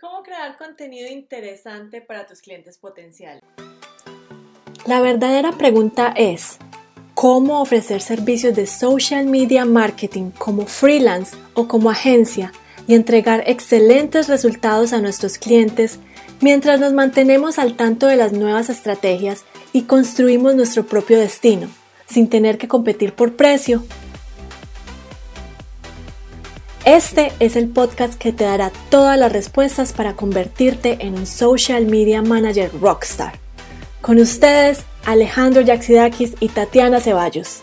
¿Cómo crear contenido interesante para tus clientes potenciales? La verdadera pregunta es, ¿cómo ofrecer servicios de social media marketing como freelance o como agencia y entregar excelentes resultados a nuestros clientes mientras nos mantenemos al tanto de las nuevas estrategias y construimos nuestro propio destino, sin tener que competir por precio este es el podcast que te dará todas las respuestas para convertirte en un social media manager rockstar. Con ustedes, Alejandro Yaxidakis y Tatiana Ceballos.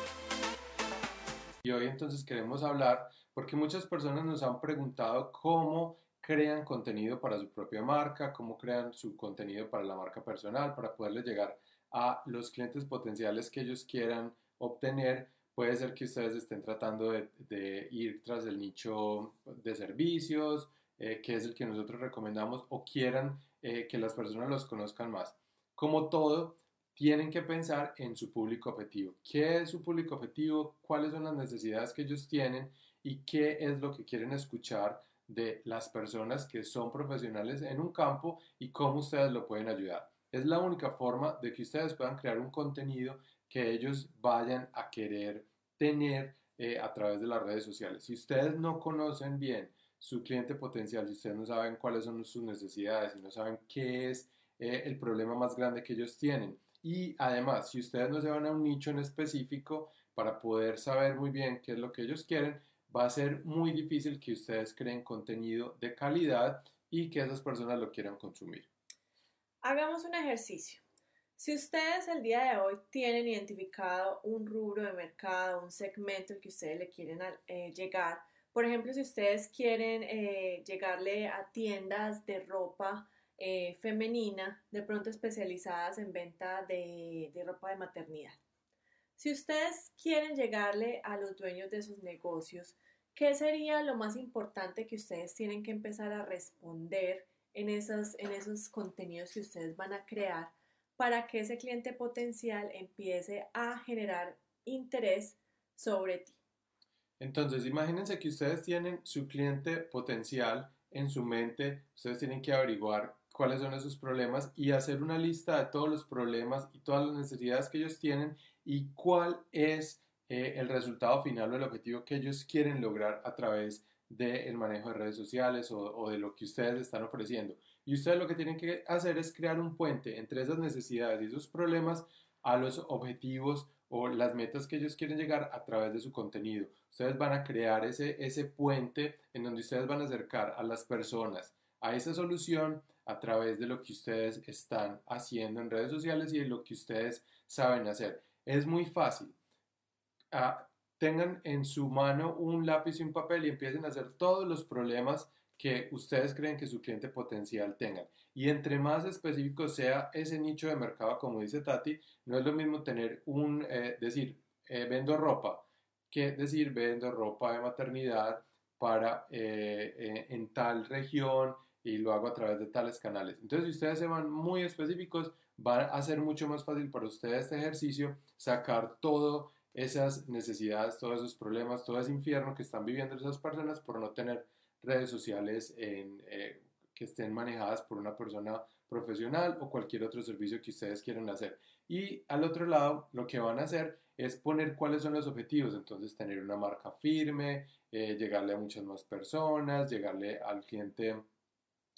Y hoy entonces queremos hablar porque muchas personas nos han preguntado cómo crean contenido para su propia marca, cómo crean su contenido para la marca personal, para poderle llegar a los clientes potenciales que ellos quieran obtener Puede ser que ustedes estén tratando de, ir tras el nicho de servicios, eh, que es el que nosotros recomendamos, o quieran eh, que las personas los conozcan más. Como todo, tienen que pensar en su público objetivo. ¿Qué es su público objetivo? ¿Cuáles son las necesidades que ellos tienen? ¿Y qué es lo que quieren escuchar de las personas que son profesionales en un campo y cómo ustedes lo pueden ayudar? Es la única forma de que ustedes puedan crear un contenido que ellos vayan a querer tener eh, a través de las redes sociales. Si ustedes no conocen bien su cliente potencial, si ustedes no saben cuáles son sus necesidades, y no saben qué es eh, el problema más grande que ellos tienen, y además, si ustedes no se van a un nicho en específico para poder saber muy bien qué es lo que ellos quieren, va a ser muy difícil que ustedes creen contenido de calidad y que esas personas lo quieran consumir. Hagamos un ejercicio. Si ustedes el día de hoy tienen identificado un rubro de mercado, un segmento que ustedes le quieren eh, llegar, por ejemplo, si ustedes quieren eh, llegarle a tiendas de ropa eh, femenina, de pronto especializadas en venta de, de ropa de maternidad. Si ustedes quieren llegarle a los dueños de sus negocios, ¿qué sería lo más importante que ustedes tienen que empezar a responder en en esos contenidos que ustedes van a crear para que ese cliente potencial empiece a generar interés sobre ti. Entonces, imagínense que ustedes tienen su cliente potencial en su mente, ustedes tienen que averiguar cuáles son esos problemas y hacer una lista de todos los problemas y todas las necesidades que ellos tienen y cuál es eh, el resultado final o el objetivo que ellos quieren lograr a través del manejo de redes sociales o de lo que ustedes están ofreciendo. Y ustedes lo que tienen que hacer es crear un puente entre esas necesidades y esos problemas a los objetivos o las metas que ellos quieren llegar a través de su contenido. Ustedes van a crear ese, ese puente en donde ustedes van a acercar a las personas a esa solución a través de lo que ustedes están haciendo en redes sociales y de lo que ustedes saben hacer. Es muy fácil. Ah, tengan en su mano un lápiz y un papel y empiecen a hacer todos los problemas que ustedes creen que su cliente potencial tenga. Y entre más específico sea ese nicho de mercado, como dice Tati, no es lo mismo tener un, eh, decir, eh, vendo ropa, que decir, vendo ropa de maternidad para eh, en tal región y lo hago a través de tales canales. Entonces, si ustedes se van muy específicos, va a ser mucho más fácil para ustedes este ejercicio sacar todo esas necesidades, todos esos problemas, todo ese infierno que están viviendo esas personas por no tener redes sociales eh, que estén manejadas por una persona profesional o cualquier otro servicio que ustedes quieran hacer. Y al otro lado, lo que van a hacer es poner cuáles son los objetivos. Entonces, tener una marca firme, eh, llegarle a muchas más personas, llegarle al cliente,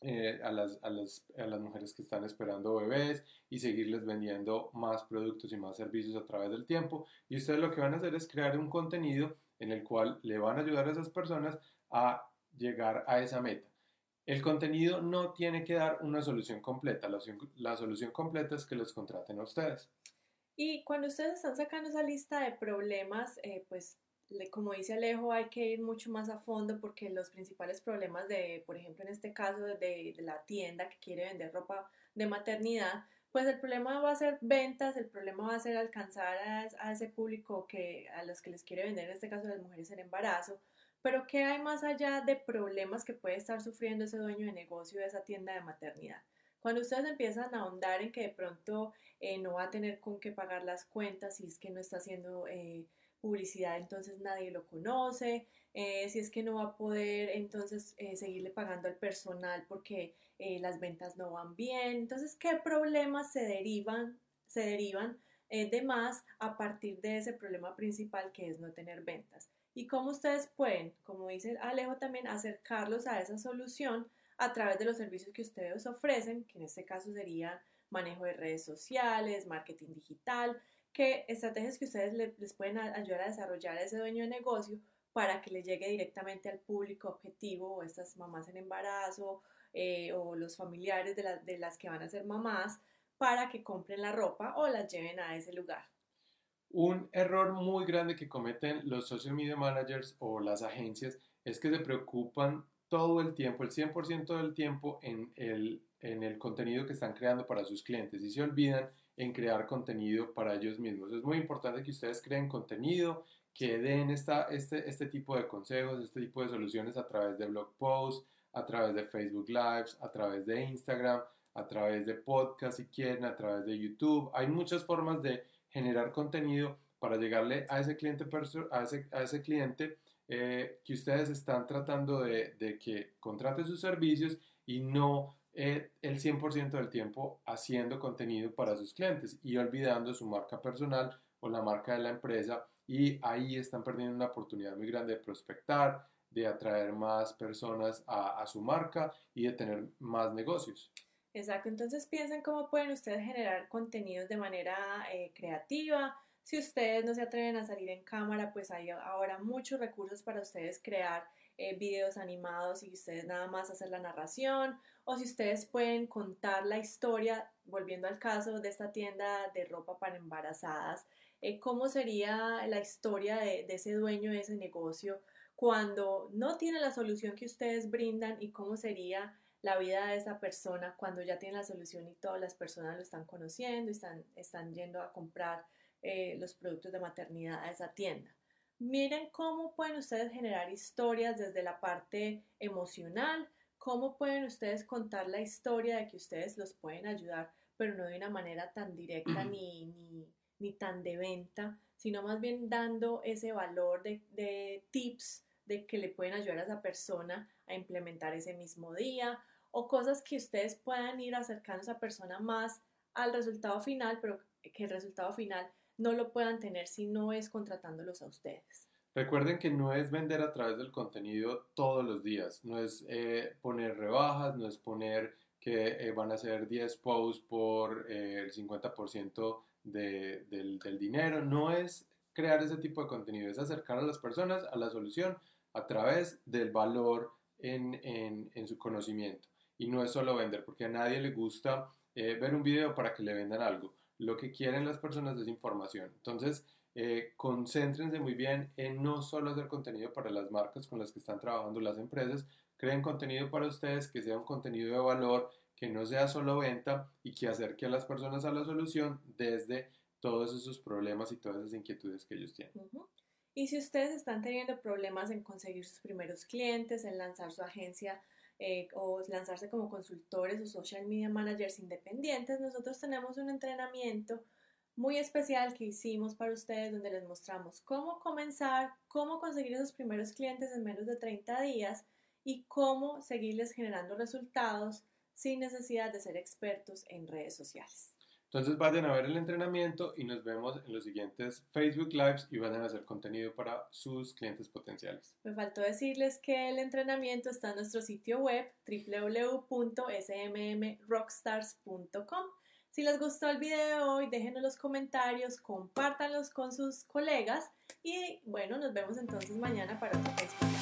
eh, a, las, a, las, a, las, mujeres que están esperando bebés y seguirles vendiendo más productos y más servicios a través del tiempo. Y ustedes lo que van a hacer es crear un contenido en el cual le van a ayudar a esas personas a llegar a esa meta. El contenido no tiene que dar una solución completa, la, solución completa es que los contraten a ustedes. Y cuando ustedes están sacando esa lista de problemas, eh, pues como dice Alejo, hay que ir mucho más a fondo porque los principales problemas de, por ejemplo, en este caso de, la tienda que quiere vender ropa de maternidad, pues el problema va a ser ventas, el problema va a ser alcanzar a, a, ese público que a los que les quiere vender, en este caso las mujeres en embarazo, pero ¿qué hay más allá de problemas que puede estar sufriendo ese dueño de negocio de esa tienda de maternidad? Cuando ustedes empiezan a ahondar en que de pronto eh, no va a tener con qué pagar las cuentas y es que no está haciendo, eh, publicidad, entonces nadie lo conoce, eh, si es que no va a poder entonces seguirle pagando al personal porque las ventas no van bien. Entonces, ¿qué problemas se derivan, se derivan de más a partir de ese problema principal que es no tener ventas? Y cómo ustedes pueden, como dice Alejo también, acercarlos a esa solución a través de los servicios que ustedes ofrecen, que en este caso sería manejo de redes sociales, marketing digital, que estrategias que ustedes les pueden ayudar a desarrollar a ese dueño de negocio para que le llegue directamente al público objetivo o estas mamás en embarazo eh, o los familiares de, de las que van a ser mamás para que compren la ropa o las lleven a ese lugar. Un error muy grande que cometen los social media managers o las agencias es que se preocupan todo el tiempo, el 100% del tiempo en el, en el contenido que están creando para sus clientes y se olvidan en crear contenido para ellos mismos. Es muy importante que ustedes creen contenido, que den esta, este, este tipo de consejos, este tipo de soluciones a través de blog posts, a través de Facebook Lives, a través de Instagram, a través de podcast si quieren, a través de YouTube. Hay muchas formas de generar contenido para llegarle a ese cliente, a ese, a ese cliente eh, que ustedes están tratando de, de, que contrate sus servicios y no eh, el 100% del tiempo haciendo contenido para sus clientes y olvidando su marca personal o la marca de la empresa y ahí están perdiendo una oportunidad muy grande de prospectar, de atraer más personas a, su marca y de tener más negocios. Exacto, entonces piensen cómo pueden ustedes generar contenidos de manera eh, creativa. Si ustedes no se atreven a salir en cámara, pues hay ahora muchos recursos para ustedes crear eh, videos animados y ustedes nada más hacer la narración o si ustedes pueden contar la historia, volviendo al caso de esta tienda de ropa para embarazadas, eh, cómo sería la historia de, ese dueño de ese negocio cuando no tiene la solución que ustedes brindan y cómo sería la vida de esa persona cuando ya tiene la solución y todas las personas lo están conociendo y están, están yendo a comprar eh, los productos de maternidad a esa tienda. Miren cómo pueden ustedes generar historias desde la parte emocional, cómo pueden ustedes contar la historia de que ustedes los pueden ayudar, pero no de una manera tan directa ni, ni, ni tan de venta, sino más bien dando ese valor de, tips de que le pueden ayudar a esa persona a implementar ese mismo día o cosas que ustedes puedan ir acercando a esa persona más al resultado final, pero que el resultado final no lo puedan tener si no es contratándolos a ustedes. Recuerden que no es vender a través del contenido todos los días, no es eh, poner rebajas, no es poner que eh, van a hacer 10 posts por eh, el 50% del, dinero, no es crear ese tipo de contenido, es acercar a las personas a la solución a través del valor en, su conocimiento. Y no es solo vender, porque a nadie le gusta eh, ver un video para que le vendan algo. Lo que quieren las personas es información. Entonces, eh, concéntrense muy bien en no solo hacer contenido para las marcas con las que están trabajando las empresas, creen contenido para ustedes que sea un contenido de valor, que no sea solo venta y que acerque a las personas a la solución desde todos esos problemas y todas esas inquietudes que ellos tienen. Y si ustedes están teniendo problemas en conseguir sus primeros clientes, en lanzar su agencia eh, o lanzarse como consultores o social media managers independientes, nosotros tenemos un entrenamiento muy especial que hicimos para ustedes donde les mostramos cómo comenzar, cómo conseguir esos primeros clientes en menos de 30 días y cómo seguirles generando resultados sin necesidad de ser expertos en redes sociales. Entonces vayan a ver el entrenamiento y nos vemos en los siguientes Facebook Lives y vayan a hacer contenido para sus clientes potenciales. Me faltó decirles que el entrenamiento está en nuestro sitio web www.smmrockstars.com. Si les gustó el video de hoy, déjenos los comentarios, compártanlos con sus colegas y bueno, nos vemos entonces mañana para otro Facebook.